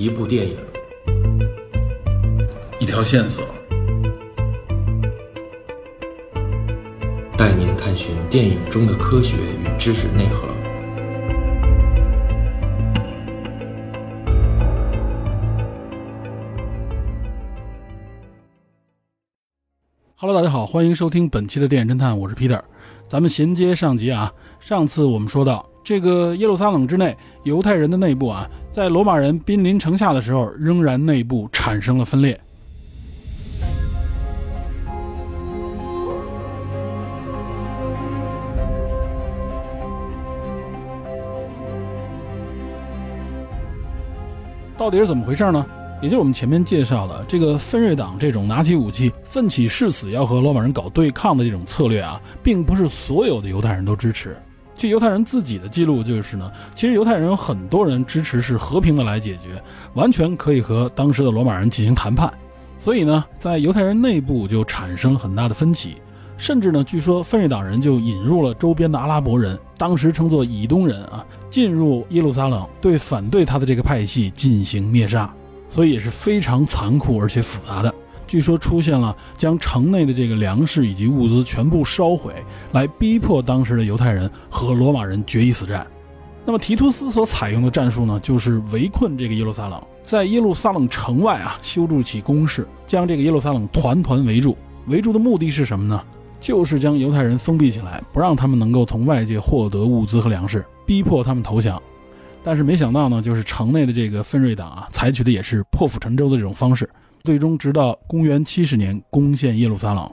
一部电影，一条线索，带您探寻电影中的科学与知识内核。Hello，大家好，欢迎收听本期的电影侦探，我是 Peter。咱们衔接上集啊，上次我们说到这个耶路撒冷之内犹太人的内部啊，在罗马人兵临城下的时候，仍然内部产生了分裂。到底是怎么回事呢？也就是我们前面介绍的这个分瑞党这种拿起武器奋起誓死要和罗马人搞对抗的这种策略啊，并不是所有的犹太人都支持。据犹太人自己的记录，就是呢，其实犹太人有很多人支持是和平的来解决，完全可以和当时的罗马人进行谈判。所以呢，在犹太人内部就产生很大的分歧，甚至呢，据说分瑞党人就引入了周边的阿拉伯人，当时称作以东人啊，进入耶路撒冷，对反对他的这个派系进行灭杀。所以也是非常残酷而且复杂的。据说出现了将城内的这个粮食以及物资全部烧毁，来逼迫当时的犹太人和罗马人决一死战。那么提图斯所采用的战术呢，就是围困这个耶路撒冷，在耶路撒冷城外啊修筑起工事，将这个耶路撒冷团团围住。围住的目的是什么呢？就是将犹太人封闭起来，不让他们能够从外界获得物资和粮食，逼迫他们投降。但是没想到呢，就是城内的这个分瑞党啊，采取的也是破釜沉舟的这种方式，最终直到公元七十年攻陷耶路撒冷。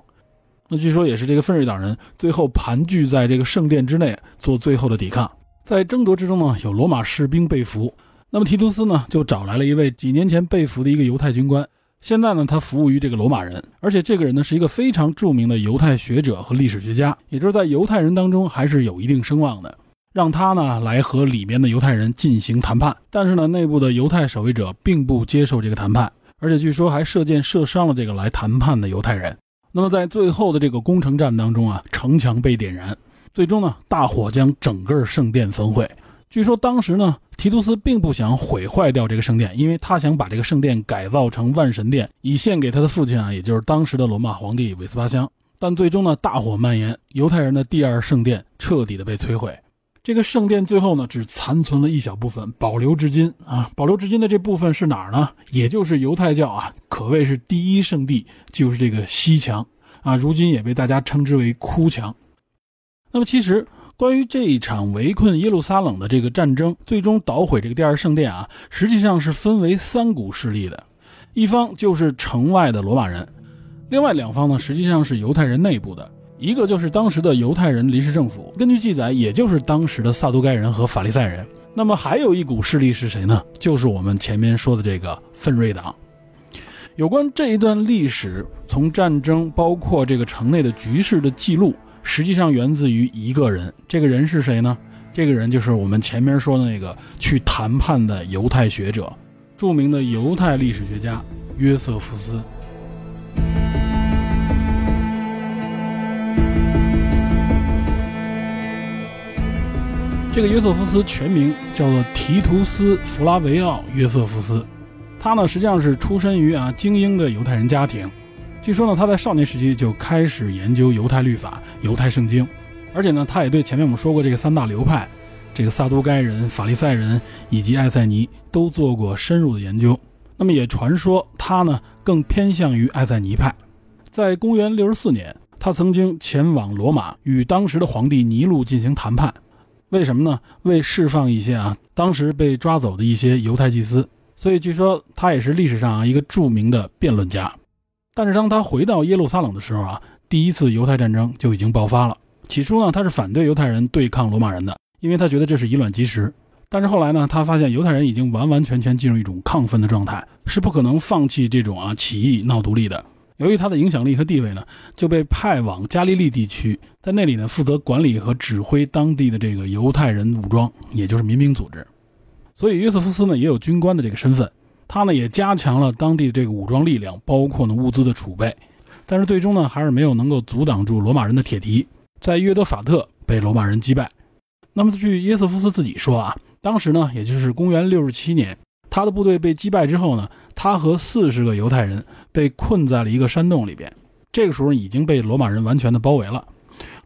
那据说也是这个分瑞党人最后盘踞在这个圣殿之内做最后的抵抗。在争夺之中呢，有罗马士兵被俘。那么提图斯呢，就找来了一位几年前被俘的一个犹太军官，现在呢，他服务于这个罗马人，而且这个人呢，是一个非常著名的犹太学者和历史学家，也就是在犹太人当中还是有一定声望的。让他呢来和里面的犹太人进行谈判，但是呢，内部的犹太守卫者并不接受这个谈判，而且据说还射箭射伤了这个来谈判的犹太人。那么在最后的这个攻城战当中啊，城墙被点燃，最终呢，大火将整个圣殿焚毁。据说当时呢，提图斯并不想毁坏掉这个圣殿，因为他想把这个圣殿改造成万神殿，以献给他的父亲啊，也就是当时的罗马皇帝韦斯巴乡。但最终呢，大火蔓延，犹太人的第二圣殿彻底的被摧毁。这个圣殿最后呢，只残存了一小部分，保留至今啊。保留至今的这部分是哪儿呢？也就是犹太教啊，可谓是第一圣地，就是这个西墙啊。如今也被大家称之为哭墙。那么，其实关于这一场围困耶路撒冷的这个战争，最终捣毁这个第二圣殿啊，实际上是分为三股势力的。一方就是城外的罗马人，另外两方呢，实际上是犹太人内部的。一个就是当时的犹太人临时政府，根据记载，也就是当时的撒都该人和法利赛人。那么还有一股势力是谁呢？就是我们前面说的这个奋锐党。有关这一段历史，从战争包括这个城内的局势的记录，实际上源自于一个人。这个人是谁呢？这个人就是我们前面说的那个去谈判的犹太学者，著名的犹太历史学家约瑟夫斯。这个约瑟夫斯全名叫做提图斯·弗拉维奥·约瑟夫斯，他呢实际上是出身于啊精英的犹太人家庭。据说呢他在少年时期就开始研究犹太律法、犹太圣经，而且呢他也对前面我们说过这个三大流派，这个撒都该人、法利赛人以及艾塞尼都做过深入的研究。那么也传说他呢更偏向于艾塞尼派。在公元六十四年，他曾经前往罗马与当时的皇帝尼禄进行谈判。为什么呢？为释放一些啊，当时被抓走的一些犹太祭司。所以据说他也是历史上啊一个著名的辩论家。但是当他回到耶路撒冷的时候啊，第一次犹太战争就已经爆发了。起初呢，他是反对犹太人对抗罗马人的，因为他觉得这是以卵击石。但是后来呢，他发现犹太人已经完完全全进入一种亢奋的状态，是不可能放弃这种啊起义闹独立的。由于他的影响力和地位呢，就被派往加利利地区，在那里呢负责管理和指挥当地的这个犹太人武装，也就是民兵组织。所以约瑟夫斯呢也有军官的这个身份，他呢也加强了当地的这个武装力量，包括呢物资的储备。但是最终呢还是没有能够阻挡住罗马人的铁蹄，在约德法特被罗马人击败。那么据约瑟夫斯自己说啊，当时呢也就是公元六十七年。他的部队被击败之后呢，他和四十个犹太人被困在了一个山洞里边。这个时候已经被罗马人完全的包围了，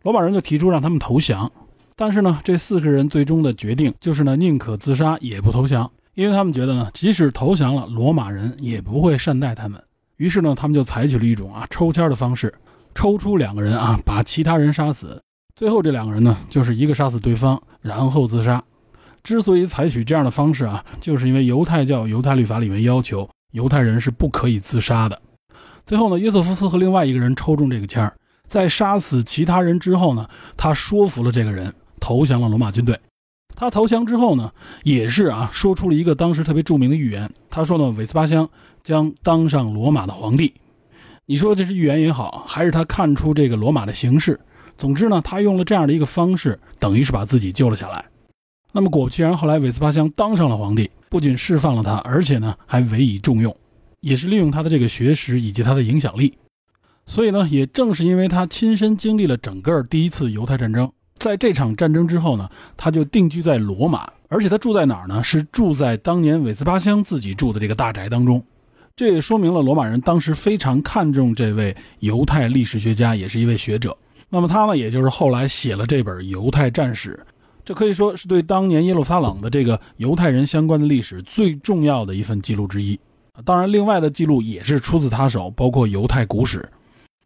罗马人就提出让他们投降。但是呢，这四个人最终的决定就是呢，宁可自杀也不投降，因为他们觉得呢，即使投降了，罗马人也不会善待他们。于是呢，他们就采取了一种啊抽签的方式，抽出两个人啊，把其他人杀死。最后这两个人呢，就是一个杀死对方，然后自杀。之所以采取这样的方式啊，就是因为犹太教犹太律法里面要求犹太人是不可以自杀的。最后呢，约瑟夫斯和另外一个人抽中这个签儿，在杀死其他人之后呢，他说服了这个人。投降了罗马军队。他投降之后呢，也是啊，说出了一个当时特别著名的预言。他说呢，韦斯巴乡将当上罗马的皇帝。你说这是预言也好，还是他看出这个罗马的形势？总之呢，他用了这样的一个方式，等于是把自己救了下来。那么果不其然，后来韦斯巴乡当上了皇帝，不仅释放了他，而且呢还委以重用，也是利用他的这个学识以及他的影响力。所以呢，也正是因为他亲身经历了整个第一次犹太战争。在这场战争之后呢，他就定居在罗马，而且他住在哪儿呢？是住在当年韦斯巴乡自己住的这个大宅当中。这也说明了罗马人当时非常看重这位犹太历史学家，也是一位学者。那么他呢，也就是后来写了这本《犹太战史》，这可以说是对当年耶路撒冷的这个犹太人相关的历史最重要的一份记录之一。当然，另外的记录也是出自他手，包括《犹太古史》。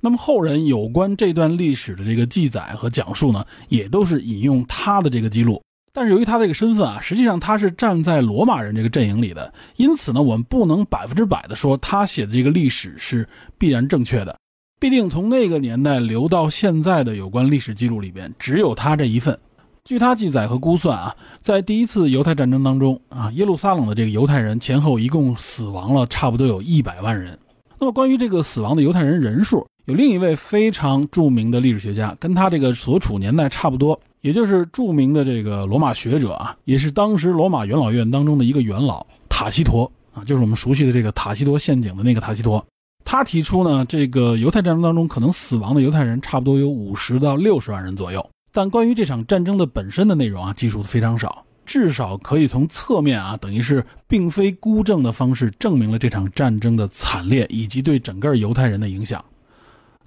那么后人有关这段历史的这个记载和讲述呢，也都是引用他的这个记录。但是由于他这个身份啊，实际上他是站在罗马人这个阵营里的，因此呢，我们不能百分之百的说他写的这个历史是必然正确的。必定从那个年代留到现在的有关历史记录里边，只有他这一份。据他记载和估算啊，在第一次犹太战争当中啊，耶路撒冷的这个犹太人前后一共死亡了差不多有一百万人。那么关于这个死亡的犹太人人数，有另一位非常著名的历史学家，跟他这个所处年代差不多，也就是著名的这个罗马学者啊，也是当时罗马元老院当中的一个元老塔西佗啊，就是我们熟悉的这个塔西佗陷阱的那个塔西佗。他提出呢，这个犹太战争当中可能死亡的犹太人差不多有五十到六十万人左右，但关于这场战争的本身的内容啊，记述的非常少。至少可以从侧面啊，等于是并非孤证的方式，证明了这场战争的惨烈以及对整个犹太人的影响。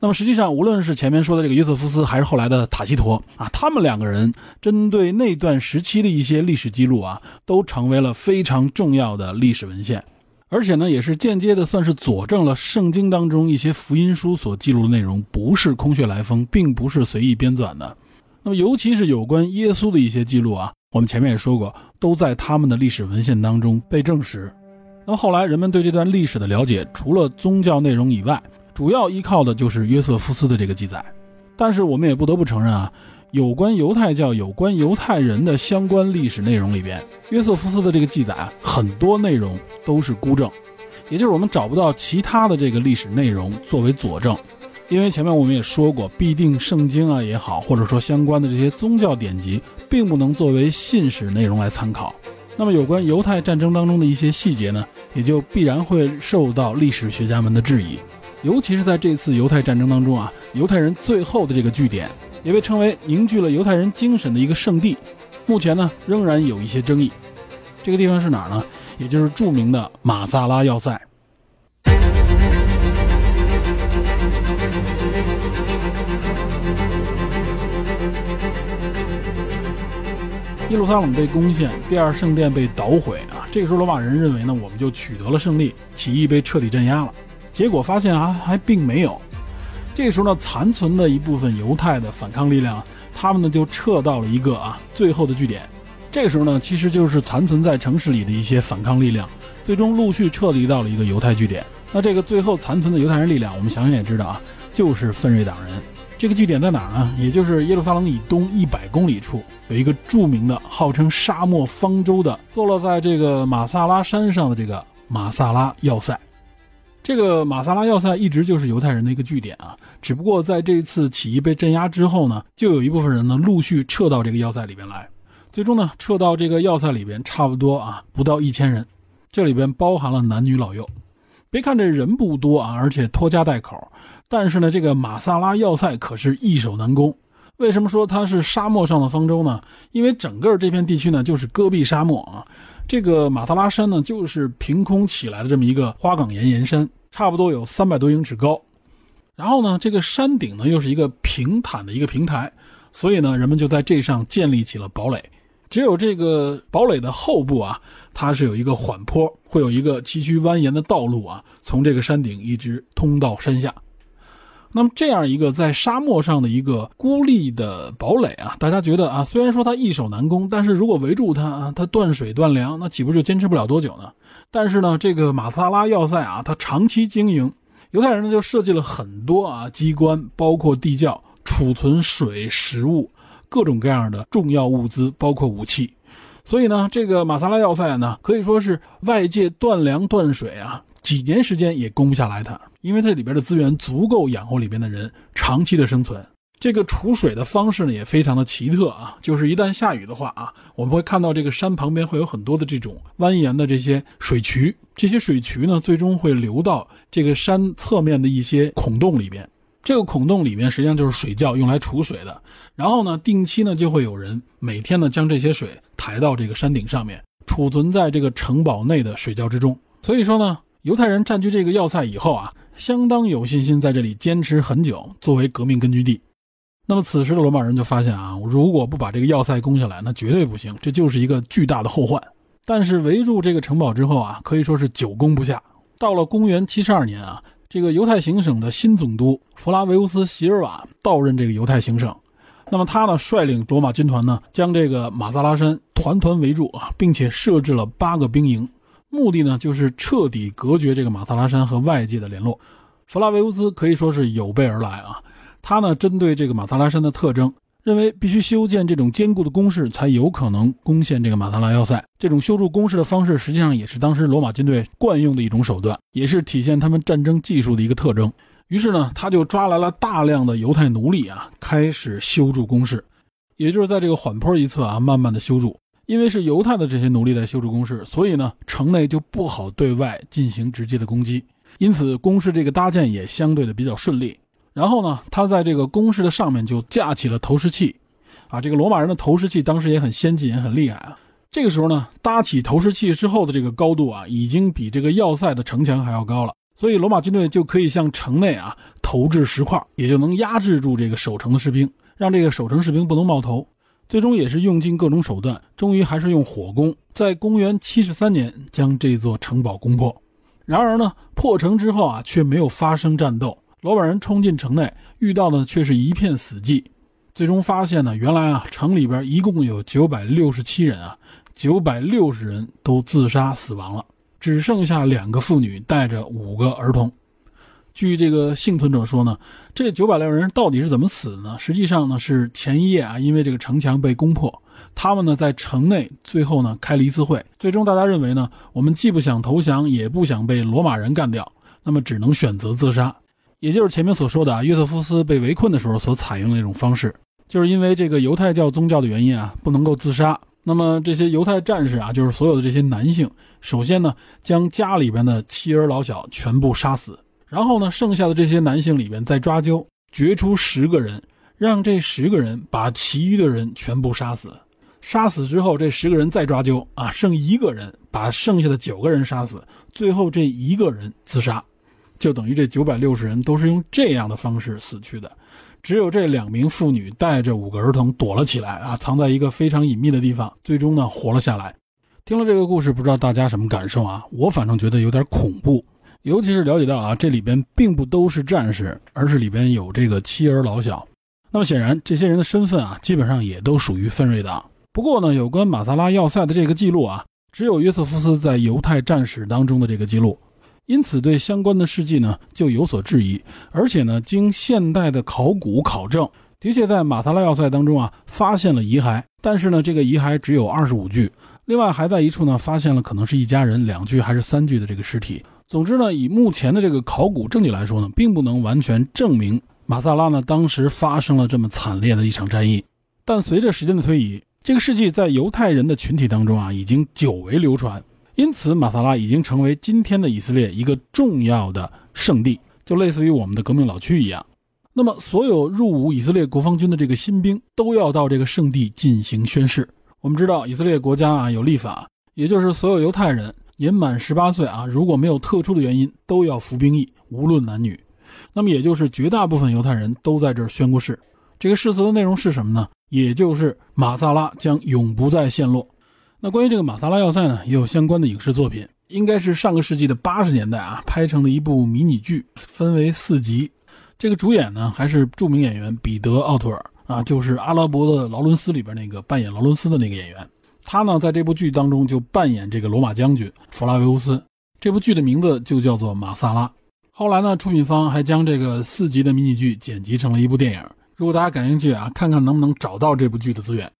那么实际上，无论是前面说的这个约瑟夫斯，还是后来的塔西佗啊，他们两个人针对那段时期的一些历史记录啊，都成为了非常重要的历史文献，而且呢，也是间接的算是佐证了圣经当中一些福音书所记录的内容不是空穴来风，并不是随意编纂的。那么，尤其是有关耶稣的一些记录啊。我们前面也说过，都在他们的历史文献当中被证实。那么后来人们对这段历史的了解，除了宗教内容以外，主要依靠的就是约瑟夫斯的这个记载。但是我们也不得不承认啊，有关犹太教、有关犹太人的相关历史内容里边，约瑟夫斯的这个记载，很多内容都是孤证，也就是我们找不到其他的这个历史内容作为佐证。因为前面我们也说过，必定圣经啊也好，或者说相关的这些宗教典籍，并不能作为信史内容来参考。那么有关犹太战争当中的一些细节呢，也就必然会受到历史学家们的质疑。尤其是在这次犹太战争当中啊，犹太人最后的这个据点，也被称为凝聚了犹太人精神的一个圣地，目前呢仍然有一些争议。这个地方是哪儿呢？也就是著名的马萨拉要塞。耶路撒冷被攻陷，第二圣殿被捣毁啊！这个时候罗马人认为呢，我们就取得了胜利，起义被彻底镇压了。结果发现啊，还并没有。这时候呢，残存的一部分犹太的反抗力量，他们呢就撤到了一个啊最后的据点。这个时候呢，其实就是残存在城市里的一些反抗力量，最终陆续撤离到了一个犹太据点。那这个最后残存的犹太人力量，我们想想也知道啊，就是奋锐党人。这个据点在哪儿呢？也就是耶路撒冷以东一百公里处，有一个著名的、号称沙漠方舟的，坐落在这个马萨拉山上的这个马萨拉要塞。这个马萨拉要塞一直就是犹太人的一个据点啊，只不过在这次起义被镇压之后呢，就有一部分人呢陆续撤到这个要塞里边来，最终呢撤到这个要塞里边，差不多啊不到一千人，这里边包含了男女老幼。别看这人不多啊，而且拖家带口。但是呢，这个马萨拉要塞可是易守难攻。为什么说它是沙漠上的方舟呢？因为整个这片地区呢就是戈壁沙漠啊，这个马萨拉山呢，就是凭空起来的这么一个花岗岩岩山，差不多有三百多英尺高。然后呢，这个山顶呢又是一个平坦的一个平台，所以呢，人们就在这上建立起了堡垒。只有这个堡垒的后部啊，它是有一个缓坡，会有一个崎岖蜿蜒的道路啊，从这个山顶一直通到山下。那么这样一个在沙漠上的一个孤立的堡垒啊，大家觉得啊，虽然说它易守难攻，但是如果围住它啊，它断水断粮，那岂不是坚持不了多久呢？但是呢，这个马萨拉要塞啊，它长期经营，犹太人呢就设计了很多啊机关，包括地窖，储存水、食物、各种各样的重要物资，包括武器。所以呢，这个马萨拉要塞呢，可以说是外界断粮断水啊。几年时间也攻不下来它，因为它里边的资源足够养活里边的人长期的生存。这个储水的方式呢也非常的奇特啊，就是一旦下雨的话啊，我们会看到这个山旁边会有很多的这种蜿蜒的这些水渠，这些水渠呢最终会流到这个山侧面的一些孔洞里边。这个孔洞里面实际上就是水窖，用来储水的。然后呢，定期呢就会有人每天呢将这些水抬到这个山顶上面，储存在这个城堡内的水窖之中。所以说呢。犹太人占据这个要塞以后啊，相当有信心在这里坚持很久，作为革命根据地。那么此时的罗马人就发现啊，如果不把这个要塞攻下来，那绝对不行，这就是一个巨大的后患。但是围住这个城堡之后啊，可以说是久攻不下。到了公元七十二年啊，这个犹太行省的新总督弗拉维乌斯·席尔瓦到任这个犹太行省。那么他呢，率领罗马军团呢，将这个马萨拉山团团围住啊，并且设置了八个兵营。目的呢，就是彻底隔绝这个马萨拉山和外界的联络。弗拉维乌斯可以说是有备而来啊，他呢针对这个马萨拉山的特征，认为必须修建这种坚固的工事，才有可能攻陷这个马萨拉要塞。这种修筑工事的方式，实际上也是当时罗马军队惯用的一种手段，也是体现他们战争技术的一个特征。于是呢，他就抓来了大量的犹太奴隶啊，开始修筑工事，也就是在这个缓坡一侧啊，慢慢的修筑。因为是犹太的这些奴隶在修筑工事，所以呢，城内就不好对外进行直接的攻击，因此工事这个搭建也相对的比较顺利。然后呢，他在这个工事的上面就架起了投石器，啊，这个罗马人的投石器当时也很先进，也很厉害啊。这个时候呢，搭起投石器之后的这个高度啊，已经比这个要塞的城墙还要高了，所以罗马军队就可以向城内啊投掷石块，也就能压制住这个守城的士兵，让这个守城士兵不能冒头。最终也是用尽各种手段，终于还是用火攻，在公元七十三年将这座城堡攻破。然而呢，破城之后啊，却没有发生战斗。罗马人冲进城内，遇到的却是一片死寂。最终发现呢，原来啊，城里边一共有九百六十七人啊，九百六十人都自杀死亡了，只剩下两个妇女带着五个儿童。据这个幸存者说呢，这九百来人到底是怎么死的呢？实际上呢，是前一夜啊，因为这个城墙被攻破，他们呢在城内最后呢开了一次会，最终大家认为呢，我们既不想投降，也不想被罗马人干掉，那么只能选择自杀，也就是前面所说的啊，约瑟夫斯被围困的时候所采用的那种方式，就是因为这个犹太教宗教的原因啊，不能够自杀，那么这些犹太战士啊，就是所有的这些男性，首先呢将家里边的妻儿老小全部杀死。然后呢，剩下的这些男性里边再抓阄，决出十个人，让这十个人把其余的人全部杀死。杀死之后，这十个人再抓阄啊，剩一个人，把剩下的九个人杀死。最后这一个人自杀，就等于这九百六十人都是用这样的方式死去的。只有这两名妇女带着五个儿童躲了起来啊，藏在一个非常隐秘的地方，最终呢活了下来。听了这个故事，不知道大家什么感受啊？我反正觉得有点恐怖。尤其是了解到啊，这里边并不都是战士，而是里边有这个妻儿老小。那么显然，这些人的身份啊，基本上也都属于分瑞党。不过呢，有关马萨拉要塞的这个记录啊，只有约瑟夫斯在犹太战史当中的这个记录，因此对相关的事迹呢就有所质疑。而且呢，经现代的考古考证，的确在马萨拉要塞当中啊发现了遗骸，但是呢，这个遗骸只有二十五具。另外还在一处呢发现了可能是一家人两具还是三具的这个尸体。总之呢，以目前的这个考古证据来说呢，并不能完全证明马萨拉呢当时发生了这么惨烈的一场战役。但随着时间的推移，这个事迹在犹太人的群体当中啊已经久为流传，因此马萨拉已经成为今天的以色列一个重要的圣地，就类似于我们的革命老区一样。那么，所有入伍以色列国防军的这个新兵都要到这个圣地进行宣誓。我们知道，以色列国家啊有立法。也就是所有犹太人年满十八岁啊，如果没有特殊的原因，都要服兵役，无论男女。那么也就是绝大部分犹太人都在这儿宣过誓。这个誓词的内容是什么呢？也就是马萨拉将永不再陷落。那关于这个马萨拉要塞呢，也有相关的影视作品，应该是上个世纪的八十年代啊拍成的一部迷你剧，分为四集。这个主演呢还是著名演员彼得·奥图尔啊，就是《阿拉伯的劳伦斯》里边那个扮演劳伦斯的那个演员。他呢在这部剧当中就扮演这个罗马将军弗拉维乌斯。这部剧的名字就叫做《马萨拉》。后来呢，出品方还将这个四集的迷你剧剪辑成了一部电影。如果大家感兴趣啊，看看能不能找到这部剧的资源。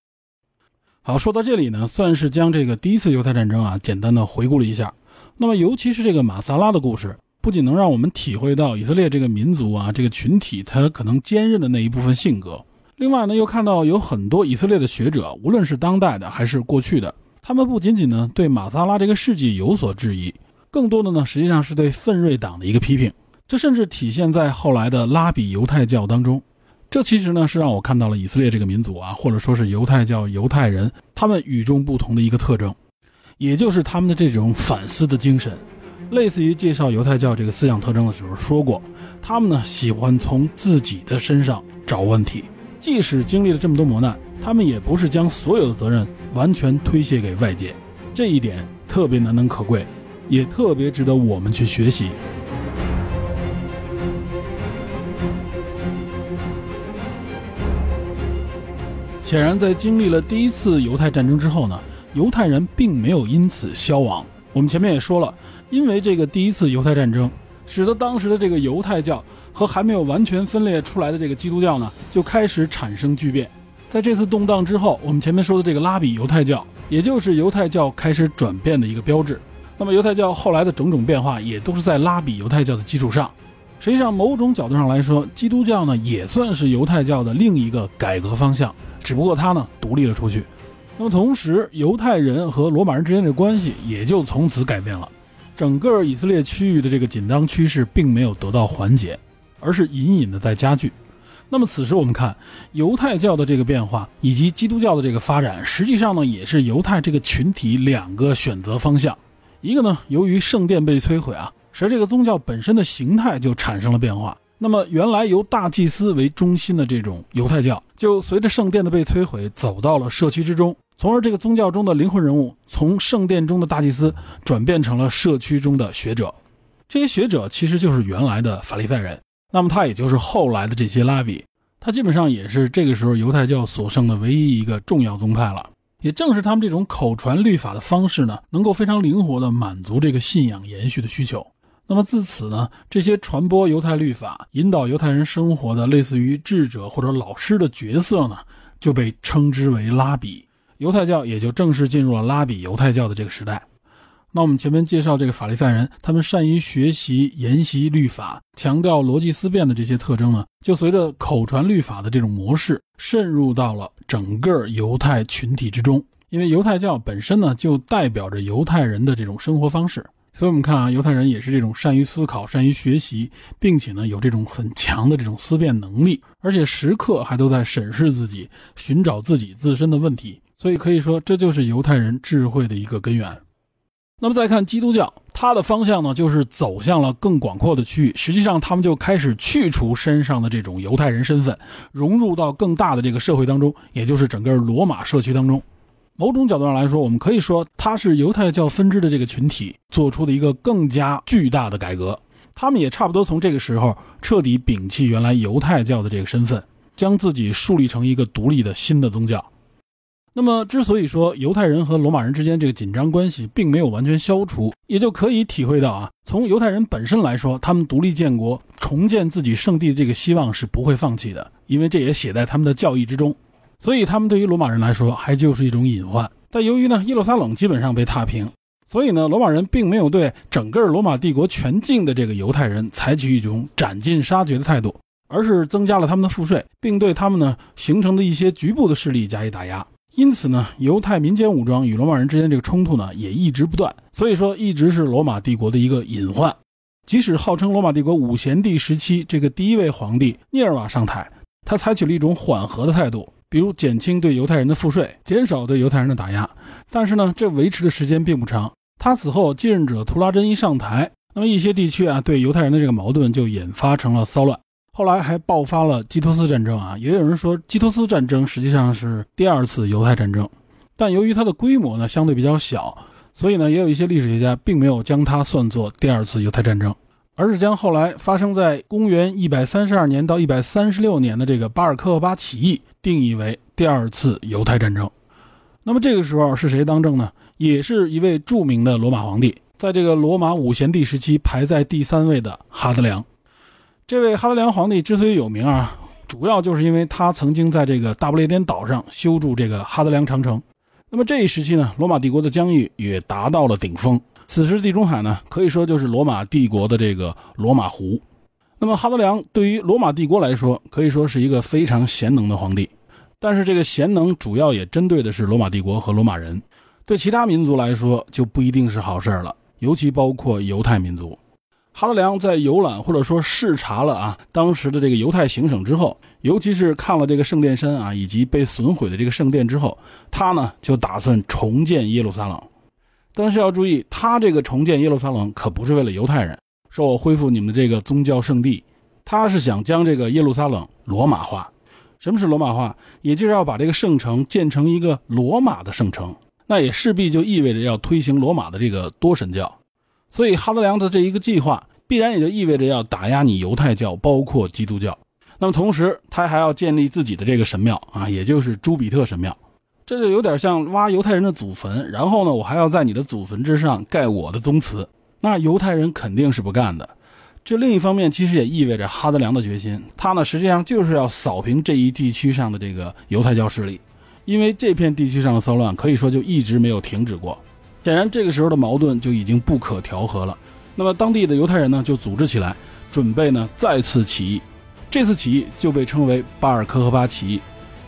好，说到这里呢，算是将这个第一次犹太战争啊简单的回顾了一下。那么，尤其是这个马萨拉的故事，不仅能让我们体会到以色列这个民族啊这个群体他可能坚韧的那一部分性格，另外呢，又看到有很多以色列的学者，无论是当代的还是过去的，他们不仅仅呢对马萨拉这个事迹有所质疑，更多的呢实际上是对奋锐党的一个批评。这甚至体现在后来的拉比犹太教当中。这其实呢是让我看到了以色列这个民族啊，或者说是犹太教犹太人他们与众不同的一个特征，也就是他们的这种反思的精神。类似于介绍犹太教这个思想特征的时候说过，他们呢喜欢从自己的身上找问题，即使经历了这么多磨难，他们也不是将所有的责任完全推卸给外界。这一点特别难能可贵，也特别值得我们去学习。显然，在经历了第一次犹太战争之后呢，犹太人并没有因此消亡。我们前面也说了，因为这个第一次犹太战争，使得当时的这个犹太教和还没有完全分裂出来的这个基督教呢，就开始产生巨变。在这次动荡之后，我们前面说的这个拉比犹太教，也就是犹太教开始转变的一个标志。那么，犹太教后来的种种变化，也都是在拉比犹太教的基础上。实际上，某种角度上来说，基督教呢，也算是犹太教的另一个改革方向。只不过他呢独立了出去，那么同时犹太人和罗马人之间的关系也就从此改变了，整个以色列区域的这个紧张趋势并没有得到缓解，而是隐隐的在加剧。那么此时我们看犹太教的这个变化以及基督教的这个发展，实际上呢也是犹太这个群体两个选择方向。一个呢由于圣殿被摧毁啊，使这个宗教本身的形态就产生了变化。那么，原来由大祭司为中心的这种犹太教，就随着圣殿的被摧毁，走到了社区之中，从而这个宗教中的灵魂人物，从圣殿中的大祭司，转变成了社区中的学者。这些学者其实就是原来的法利赛人，那么他也就是后来的这些拉比，他基本上也是这个时候犹太教所剩的唯一一个重要宗派了。也正是他们这种口传律法的方式呢，能够非常灵活地满足这个信仰延续的需求。那么自此呢，这些传播犹太律法、引导犹太人生活的类似于智者或者老师的角色呢，就被称之为拉比。犹太教也就正式进入了拉比犹太教的这个时代。那我们前面介绍这个法利赛人，他们善于学习、研习律法，强调逻辑思辨的这些特征呢，就随着口传律法的这种模式渗入到了整个犹太群体之中。因为犹太教本身呢，就代表着犹太人的这种生活方式。所以，我们看啊，犹太人也是这种善于思考、善于学习，并且呢，有这种很强的这种思辨能力，而且时刻还都在审视自己，寻找自己自身的问题。所以可以说，这就是犹太人智慧的一个根源。那么再看基督教，它的方向呢，就是走向了更广阔的区域。实际上，他们就开始去除身上的这种犹太人身份，融入到更大的这个社会当中，也就是整个罗马社区当中。某种角度上来说，我们可以说，它是犹太教分支的这个群体做出的一个更加巨大的改革。他们也差不多从这个时候彻底摒弃原来犹太教的这个身份，将自己树立成一个独立的新的宗教。那么，之所以说犹太人和罗马人之间这个紧张关系并没有完全消除，也就可以体会到啊，从犹太人本身来说，他们独立建国、重建自己圣地的这个希望是不会放弃的，因为这也写在他们的教义之中。所以，他们对于罗马人来说还就是一种隐患。但由于呢，耶路撒冷基本上被踏平，所以呢，罗马人并没有对整个罗马帝国全境的这个犹太人采取一种斩尽杀绝的态度，而是增加了他们的赋税，并对他们呢形成的一些局部的势力加以打压。因此呢，犹太民间武装与罗马人之间这个冲突呢也一直不断。所以说，一直是罗马帝国的一个隐患。即使号称罗马帝国五贤帝时期这个第一位皇帝涅尔瓦上台。他采取了一种缓和的态度，比如减轻对犹太人的赋税，减少对犹太人的打压。但是呢，这维持的时间并不长。他死后继任者图拉真一上台，那么一些地区啊对犹太人的这个矛盾就引发成了骚乱。后来还爆发了基托斯战争啊，也有人说基托斯战争实际上是第二次犹太战争，但由于它的规模呢相对比较小，所以呢也有一些历史学家并没有将它算作第二次犹太战争，而是将后来发生在公元一百三十二年到一百三十六年的这个巴尔科厄巴起义定义为第二次犹太战争。那么这个时候是谁当政呢？也是一位著名的罗马皇帝，在这个罗马五贤帝时期排在第三位的哈德良。这位哈德良皇帝之所以有名啊，主要就是因为他曾经在这个大不列颠岛上修筑这个哈德良长城。那么这一时期呢，罗马帝国的疆域也达到了顶峰。此时地中海呢，可以说就是罗马帝国的这个罗马湖。那么哈德良对于罗马帝国来说，可以说是一个非常贤能的皇帝。但是这个贤能主要也针对的是罗马帝国和罗马人，对其他民族来说就不一定是好事了，尤其包括犹太民族。哈德良在游览或者说视察了啊当时的这个犹太行省之后，尤其是看了这个圣殿山啊以及被损毁的这个圣殿之后，他呢就打算重建耶路撒冷。但是要注意，他这个重建耶路撒冷可不是为了犹太人，说我恢复你们这个宗教圣地，他是想将这个耶路撒冷罗马化。什么是罗马化？也就是要把这个圣城建成一个罗马的圣城，那也势必就意味着要推行罗马的这个多神教。所以哈德良的这一个计划，必然也就意味着要打压你犹太教，包括基督教。那么同时，他还要建立自己的这个神庙啊，也就是朱比特神庙。这就有点像挖犹太人的祖坟，然后呢，我还要在你的祖坟之上盖我的宗祠。那犹太人肯定是不干的。这另一方面，其实也意味着哈德良的决心，他呢实际上就是要扫平这一地区上的这个犹太教势力，因为这片地区上的骚乱可以说就一直没有停止过。显然，这个时候的矛盾就已经不可调和了。那么，当地的犹太人呢，就组织起来，准备呢再次起义。这次起义就被称为巴尔科和巴起义。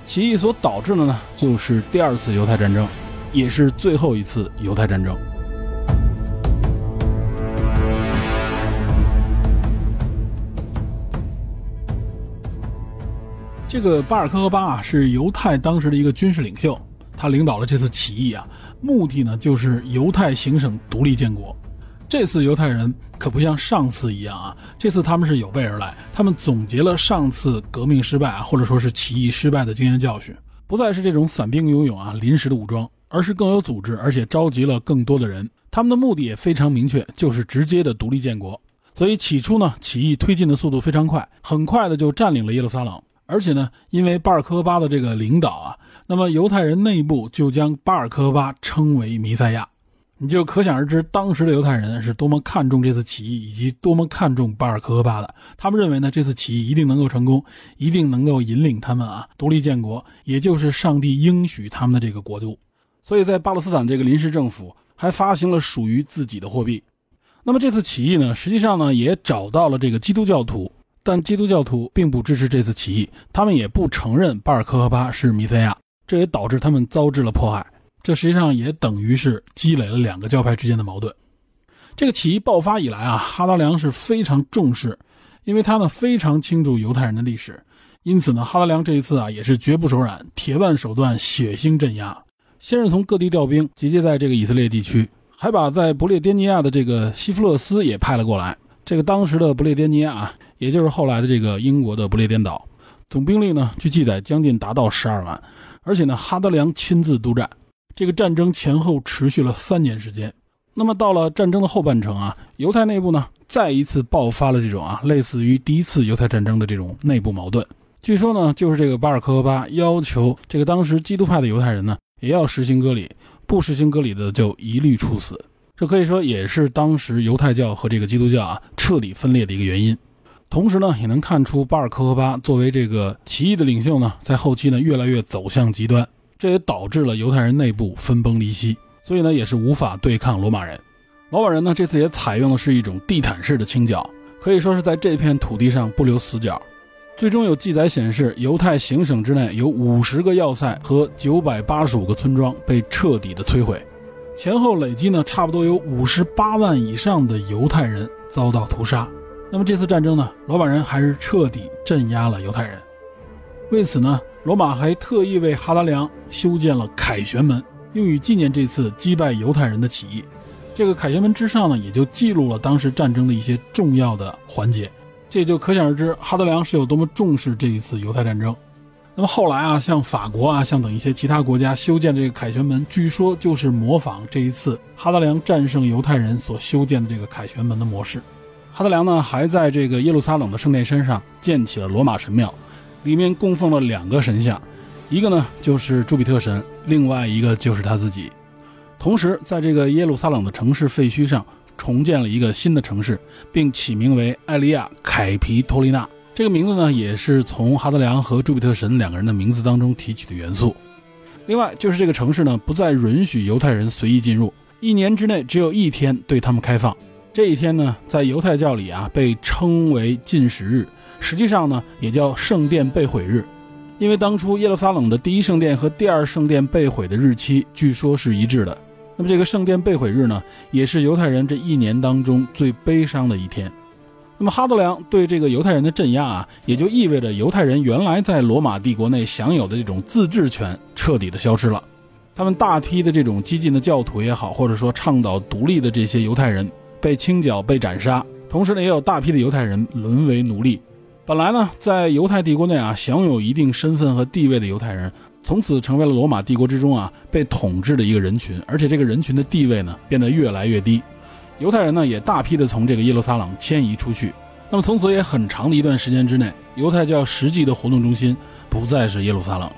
起义所导致的呢，就是第二次犹太战争，也是最后一次犹太战争。这个巴尔科和巴啊，是犹太当时的一个军事领袖，他领导了这次起义啊。目的呢，就是犹太行省独立建国。这次犹太人可不像上次一样啊，这次他们是有备而来，他们总结了上次革命失败啊，或者说是起义失败的经验教训，不再是这种散兵游勇啊、临时的武装，而是更有组织，而且召集了更多的人。他们的目的也非常明确，就是直接的独立建国。所以起初呢，起义推进的速度非常快，很快的就占领了耶路撒冷。而且呢，因为巴尔科巴的这个领导啊。那么犹太人内部就将巴尔科巴称为弥赛亚，你就可想而知当时的犹太人是多么看重这次起义，以及多么看重巴尔科巴的。他们认为呢，这次起义一定能够成功，一定能够引领他们啊独立建国，也就是上帝应许他们的这个国度。所以在巴勒斯坦这个临时政府还发行了属于自己的货币。那么这次起义呢，实际上呢也找到了这个基督教徒，但基督教徒并不支持这次起义，他们也不承认巴尔科和巴是弥赛亚。这也导致他们遭致了迫害，这实际上也等于是积累了两个教派之间的矛盾。这个起义爆发以来啊，哈达良是非常重视，因为他呢非常清楚犹太人的历史，因此呢，哈达良这一次啊也是绝不手软，铁腕手段，血腥镇压。先是从各地调兵集结在这个以色列地区，还把在不列颠尼亚的这个西弗勒斯也派了过来。这个当时的不列颠尼亚啊，也就是后来的这个英国的不列颠岛，总兵力呢，据记载将近达到十二万。而且呢，哈德良亲自督战，这个战争前后持续了三年时间。那么到了战争的后半程啊，犹太内部呢再一次爆发了这种啊类似于第一次犹太战争的这种内部矛盾。据说呢，就是这个巴尔科巴要求这个当时基督派的犹太人呢也要实行割礼，不实行割礼的就一律处死。这可以说也是当时犹太教和这个基督教啊彻底分裂的一个原因。同时呢，也能看出巴尔科和巴作为这个起义的领袖呢，在后期呢越来越走向极端，这也导致了犹太人内部分崩离析，所以呢也是无法对抗罗马人。罗马人呢这次也采用的是一种地毯式的清剿，可以说是在这片土地上不留死角。最终有记载显示，犹太行省之内有五十个要塞和九百八十五个村庄被彻底的摧毁，前后累计呢差不多有五十八万以上的犹太人遭到屠杀。那么这次战争呢，罗马人还是彻底镇压了犹太人。为此呢，罗马还特意为哈达良修建了凯旋门，用于纪念这次击败犹太人的起义。这个凯旋门之上呢，也就记录了当时战争的一些重要的环节。这就可想而知，哈德良是有多么重视这一次犹太战争。那么后来啊，像法国啊，像等一些其他国家修建这个凯旋门，据说就是模仿这一次哈德良战胜犹太人所修建的这个凯旋门的模式。哈德良呢，还在这个耶路撒冷的圣殿山上建起了罗马神庙，里面供奉了两个神像，一个呢就是朱比特神，另外一个就是他自己。同时，在这个耶路撒冷的城市废墟上。重建了一个新的城市，并起名为艾利亚凯皮托利纳。这个名字呢，也是从哈德良和朱比特神两个人的名字当中提取的元素。另外，就是这个城市呢，不再允许犹太人随意进入，一年之内只有一天对他们开放。这一天呢，在犹太教里啊，被称为禁食日，实际上呢，也叫圣殿被毁日，因为当初耶路撒冷的第一圣殿和第二圣殿被毁的日期，据说是一致的。那么这个圣殿被毁日呢，也是犹太人这一年当中最悲伤的一天。那么哈德良对这个犹太人的镇压啊，也就意味着犹太人原来在罗马帝国内享有的这种自治权彻底的消失了。他们大批的这种激进的教徒也好，或者说倡导独立的这些犹太人被清剿、被斩杀，同时呢，也有大批的犹太人沦为奴隶。本来呢，在犹太帝国内啊，享有一定身份和地位的犹太人。从此成为了罗马帝国之中啊被统治的一个人群，而且这个人群的地位呢变得越来越低。犹太人呢也大批的从这个耶路撒冷迁移出去。那么从此也很长的一段时间之内，犹太教实际的活动中心不再是耶路撒冷。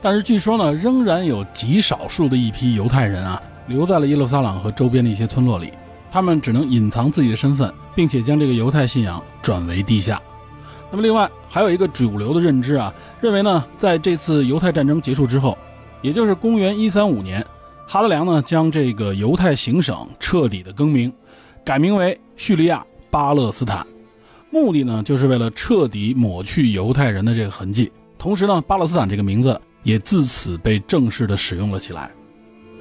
但是据说呢，仍然有极少数的一批犹太人啊留在了耶路撒冷和周边的一些村落里，他们只能隐藏自己的身份，并且将这个犹太信仰转为地下。那么另外还有一个主流的认知啊，认为呢，在这次犹太战争结束之后，也就是公元一三五年，哈德良呢将这个犹太行省彻底的更名，改名为叙利亚巴勒斯坦，目的呢就是为了彻底抹去犹太人的这个痕迹。同时呢，巴勒斯坦这个名字也自此被正式的使用了起来。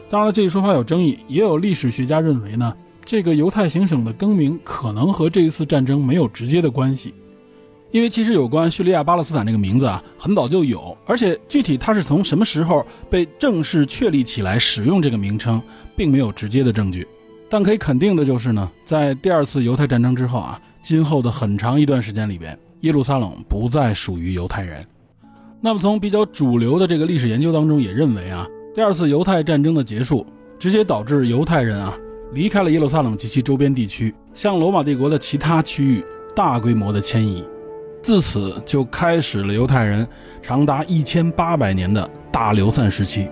当然了，这一说法有争议，也有历史学家认为呢，这个犹太行省的更名可能和这一次战争没有直接的关系。因为其实有关叙利亚巴勒斯坦这个名字啊，很早就有，而且具体它是从什么时候被正式确立起来使用这个名称，并没有直接的证据。但可以肯定的就是呢，在第二次犹太战争之后啊，今后的很长一段时间里边，耶路撒冷不再属于犹太人。那么从比较主流的这个历史研究当中也认为啊，第二次犹太战争的结束，直接导致犹太人啊离开了耶路撒冷及其周边地区，向罗马帝国的其他区域大规模的迁移。自此就开始了犹太人长达一千八百年的大流散时期。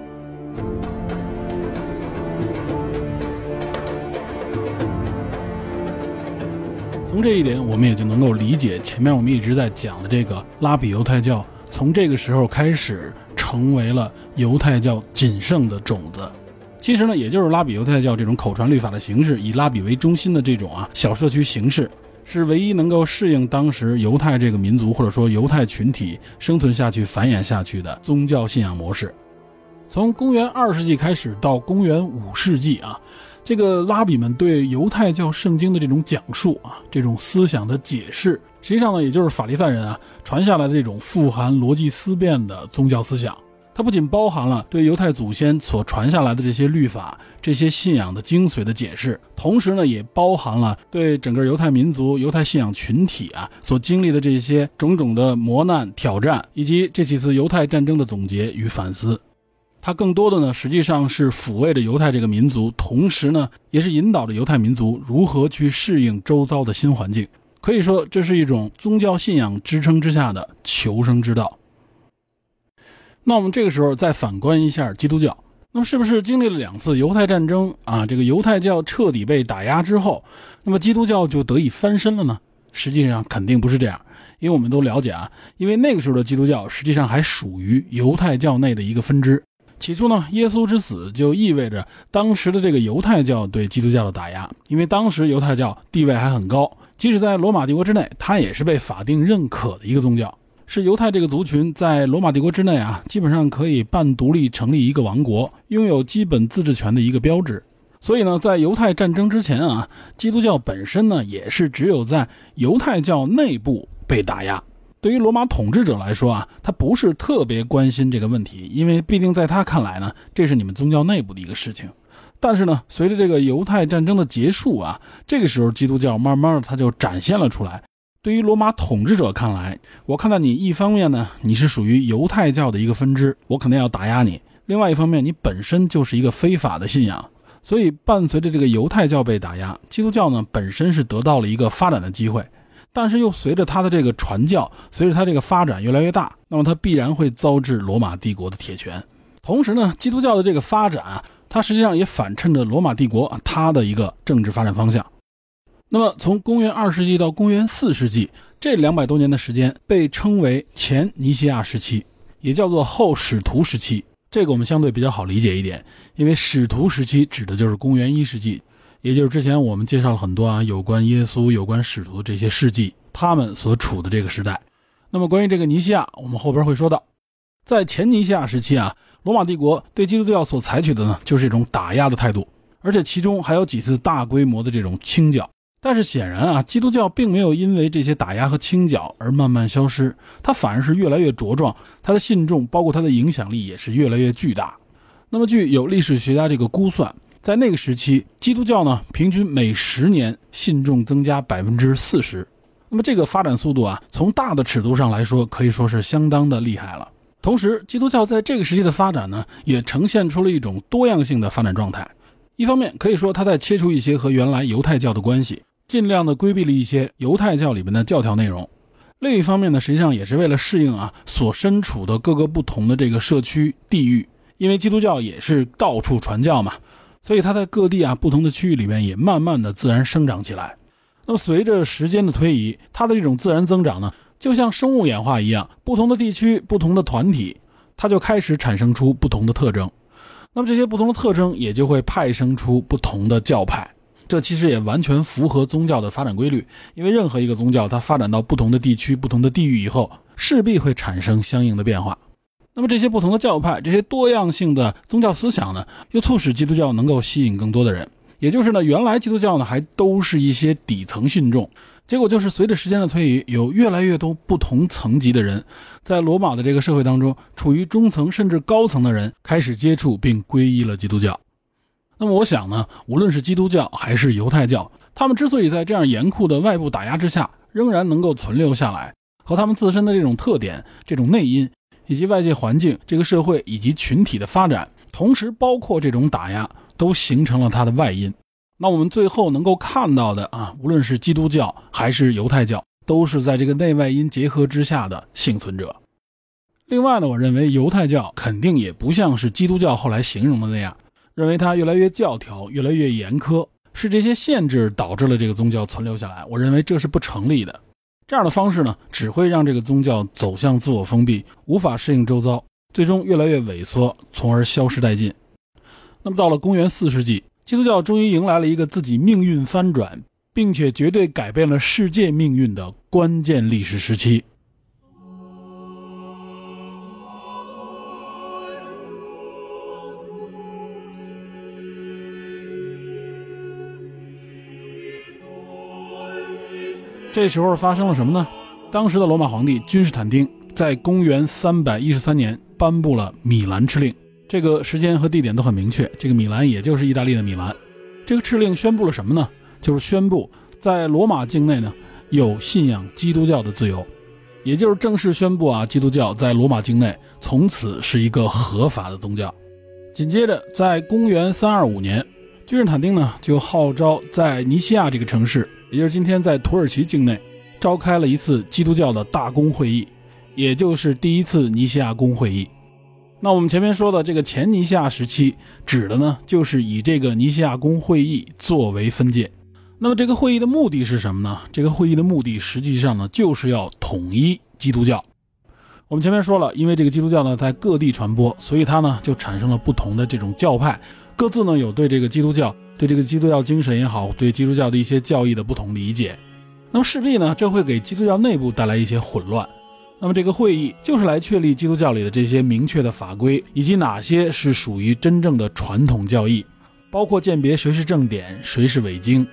从这一点，我们也就能够理解前面我们一直在讲的这个拉比犹太教，从这个时候开始成为了犹太教仅剩的种子。其实呢，也就是拉比犹太教这种口传律法的形式，以拉比为中心的这种啊小社区形式。是唯一能够适应当时犹太这个民族或者说犹太群体生存下去、繁衍下去的宗教信仰模式。从公元二世纪开始到公元五世纪啊，这个拉比们对犹太教圣经的这种讲述啊，这种思想的解释，实际上呢，也就是法利赛人啊传下来的这种富含逻辑思辨的宗教思想。它不仅包含了对犹太祖先所传下来的这些律法、这些信仰的精髓的解释，同时呢，也包含了对整个犹太民族、犹太信仰群体啊所经历的这些种种的磨难、挑战，以及这几次犹太战争的总结与反思。它更多的呢，实际上是抚慰着犹太这个民族，同时呢，也是引导着犹太民族如何去适应周遭的新环境。可以说，这是一种宗教信仰支撑之下的求生之道。那我们这个时候再反观一下基督教，那么是不是经历了两次犹太战争啊？这个犹太教彻底被打压之后，那么基督教就得以翻身了呢？实际上肯定不是这样，因为我们都了解啊，因为那个时候的基督教实际上还属于犹太教内的一个分支。起初呢，耶稣之死就意味着当时的这个犹太教对基督教的打压，因为当时犹太教地位还很高，即使在罗马帝国之内，它也是被法定认可的一个宗教。是犹太这个族群在罗马帝国之内啊，基本上可以半独立成立一个王国，拥有基本自治权的一个标志。所以呢，在犹太战争之前啊，基督教本身呢也是只有在犹太教内部被打压。对于罗马统治者来说啊，他不是特别关心这个问题，因为毕竟在他看来呢，这是你们宗教内部的一个事情。但是呢，随着这个犹太战争的结束啊，这个时候基督教慢慢的它就展现了出来。对于罗马统治者看来，我看到你一方面呢，你是属于犹太教的一个分支，我肯定要打压你；另外一方面，你本身就是一个非法的信仰，所以伴随着这个犹太教被打压，基督教呢本身是得到了一个发展的机会，但是又随着它的这个传教，随着它这个发展越来越大，那么它必然会遭致罗马帝国的铁拳。同时呢，基督教的这个发展。它实际上也反衬着罗马帝国，它的一个政治发展方向。那么，从公元二世纪到公元四世纪这两百多年的时间，被称为前尼西亚时期，也叫做后使徒时期。这个我们相对比较好理解一点，因为使徒时期指的就是公元一世纪，也就是之前我们介绍了很多啊有关耶稣、有关使徒的这些事迹，他们所处的这个时代。那么，关于这个尼西亚，我们后边会说到，在前尼西亚时期啊。罗马帝国对基督教所采取的呢，就是一种打压的态度，而且其中还有几次大规模的这种清剿。但是显然啊，基督教并没有因为这些打压和清剿而慢慢消失，它反而是越来越茁壮，它的信众包括它的影响力也是越来越巨大。那么，据有历史学家这个估算，在那个时期，基督教呢平均每十年信众增加百分之四十。那么这个发展速度啊，从大的尺度上来说，可以说是相当的厉害了。同时，基督教在这个时期的发展呢，也呈现出了一种多样性的发展状态。一方面，可以说它在切除一些和原来犹太教的关系，尽量的规避了一些犹太教里面的教条内容；另一方面呢，实际上也是为了适应啊所身处的各个不同的这个社区地域，因为基督教也是到处传教嘛，所以它在各地啊不同的区域里面也慢慢的自然生长起来。那么随着时间的推移，它的这种自然增长呢？就像生物演化一样，不同的地区、不同的团体，它就开始产生出不同的特征。那么这些不同的特征也就会派生出不同的教派。这其实也完全符合宗教的发展规律，因为任何一个宗教它发展到不同的地区、不同的地域以后，势必会产生相应的变化。那么这些不同的教派、这些多样性的宗教思想呢，又促使基督教能够吸引更多的人。也就是呢，原来基督教呢还都是一些底层信众。结果就是，随着时间的推移，有越来越多不同层级的人，在罗马的这个社会当中，处于中层甚至高层的人开始接触并皈依了基督教。那么，我想呢，无论是基督教还是犹太教，他们之所以在这样严酷的外部打压之下仍然能够存留下来，和他们自身的这种特点、这种内因，以及外界环境、这个社会以及群体的发展，同时包括这种打压，都形成了它的外因。那我们最后能够看到的啊，无论是基督教还是犹太教，都是在这个内外因结合之下的幸存者。另外呢，我认为犹太教肯定也不像是基督教后来形容的那样，认为它越来越教条、越来越严苛，是这些限制导致了这个宗教存留下来。我认为这是不成立的。这样的方式呢，只会让这个宗教走向自我封闭，无法适应周遭，最终越来越萎缩，从而消失殆尽。那么到了公元四世纪。基督教终于迎来了一个自己命运翻转，并且绝对改变了世界命运的关键历史时期。这时候发生了什么呢？当时的罗马皇帝君士坦丁在公元三百一十三年颁布了米兰敕令。这个时间和地点都很明确，这个米兰也就是意大利的米兰。这个敕令宣布了什么呢？就是宣布在罗马境内呢有信仰基督教的自由，也就是正式宣布啊，基督教在罗马境内从此是一个合法的宗教。紧接着，在公元三二五年，君士坦丁呢就号召在尼西亚这个城市，也就是今天在土耳其境内，召开了一次基督教的大公会议，也就是第一次尼西亚公会议。那我们前面说的这个前尼西亚时期，指的呢就是以这个尼西亚公会议作为分界。那么这个会议的目的是什么呢？这个会议的目的实际上呢就是要统一基督教。我们前面说了，因为这个基督教呢在各地传播，所以它呢就产生了不同的这种教派，各自呢有对这个基督教、对这个基督教精神也好，对基督教的一些教义的不同理解。那么势必呢这会给基督教内部带来一些混乱。那么这个会议就是来确立基督教里的这些明确的法规，以及哪些是属于真正的传统教义，包括鉴别谁是正典，谁是伪经。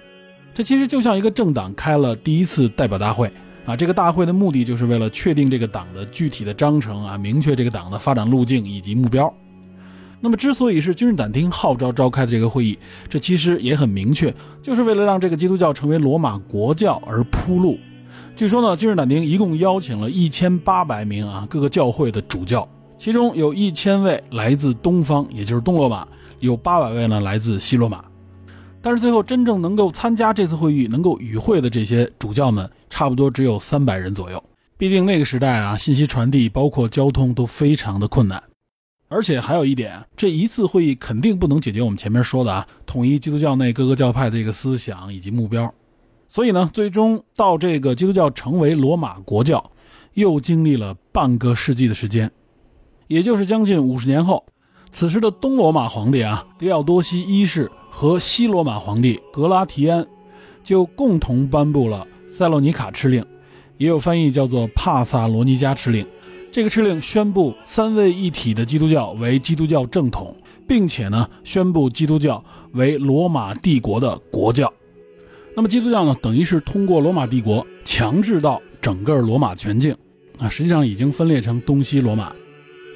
这其实就像一个政党开了第一次代表大会，啊，这个大会的目的就是为了确定这个党的具体的章程啊，明确这个党的发展路径以及目标。那么，之所以是君士坦丁号召召开的这个会议，这其实也很明确，就是为了让这个基督教成为罗马国教而铺路。据说呢，君士坦丁一共邀请了一千八百名啊各个教会的主教，其中有一千位来自东方，也就是东罗马，有八百位呢来自西罗马。但是最后真正能够参加这次会议、能够与会的这些主教们，差不多只有三百人左右。毕竟那个时代啊，信息传递包括交通都非常的困难。而且还有一点，这一次会议肯定不能解决我们前面说的啊，统一基督教内各个教派的一个思想以及目标。所以呢，最终到这个基督教成为罗马国教，又经历了半个世纪的时间，也就是将近五十年后，此时的东罗马皇帝啊，狄奥多西一世和西罗马皇帝格拉提安，就共同颁布了塞洛尼卡敕令，也有翻译叫做帕萨罗尼加敕令。这个敕令宣布三位一体的基督教为基督教正统，并且呢，宣布基督教为罗马帝国的国教。那么基督教呢，等于是通过罗马帝国强制到整个罗马全境啊，实际上已经分裂成东西罗马。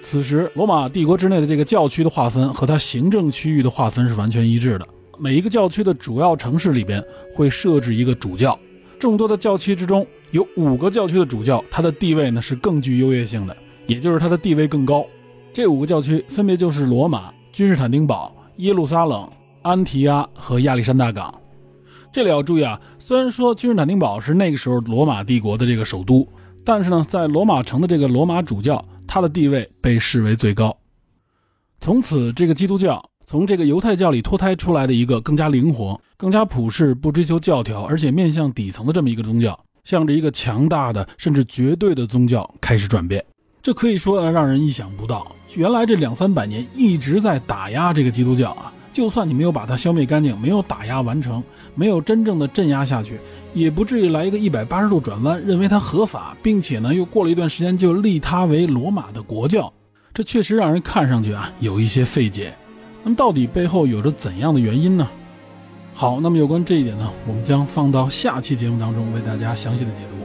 此时，罗马帝国之内的这个教区的划分和它行政区域的划分是完全一致的。每一个教区的主要城市里边会设置一个主教，众多的教区之中。有五个教区的主教，他的地位呢是更具优越性的，也就是他的地位更高。这五个教区分别就是罗马、君士坦丁堡、耶路撒冷、安提阿和亚历山大港。这里要注意啊，虽然说君士坦丁堡是那个时候罗马帝国的这个首都，但是呢，在罗马城的这个罗马主教，他的地位被视为最高。从此，这个基督教从这个犹太教里脱胎出来的一个更加灵活、更加普世、不追求教条，而且面向底层的这么一个宗教。向着一个强大的甚至绝对的宗教开始转变，这可以说让人意想不到。原来这两三百年一直在打压这个基督教啊，就算你没有把它消灭干净，没有打压完成，没有真正的镇压下去，也不至于来一个一百八十度转弯，认为它合法，并且呢又过了一段时间就立它为罗马的国教。这确实让人看上去啊有一些费解。那么到底背后有着怎样的原因呢？好，那么有关这一点呢，我们将放到下期节目当中为大家详细的解读。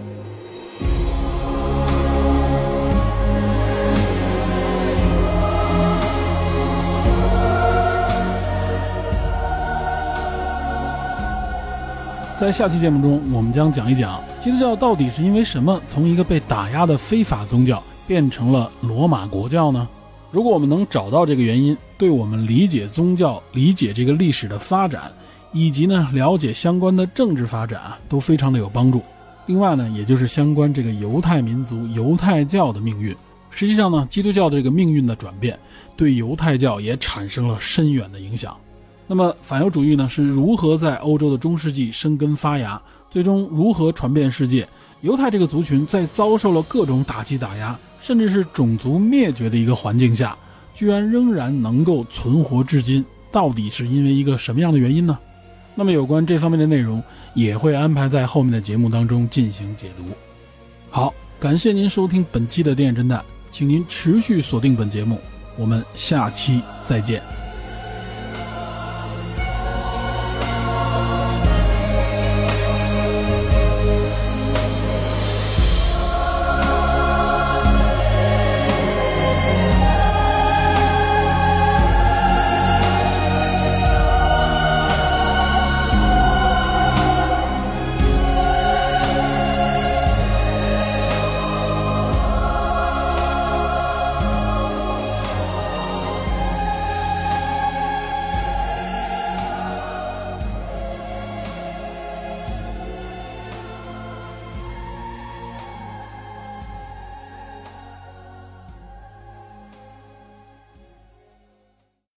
在下期节目中，我们将讲一讲基督教到底是因为什么从一个被打压的非法宗教变成了罗马国教呢？如果我们能找到这个原因，对我们理解宗教、理解这个历史的发展。以及呢，了解相关的政治发展啊，都非常的有帮助。另外呢，也就是相关这个犹太民族、犹太教的命运。实际上呢，基督教的这个命运的转变，对犹太教也产生了深远的影响。那么，反犹主义呢，是如何在欧洲的中世纪生根发芽，最终如何传遍世界？犹太这个族群在遭受了各种打击打压，甚至是种族灭绝的一个环境下，居然仍然能够存活至今，到底是因为一个什么样的原因呢？那么有关这方面的内容也会安排在后面的节目当中进行解读。好，感谢您收听本期的电影侦探，请您持续锁定本节目，我们下期再见。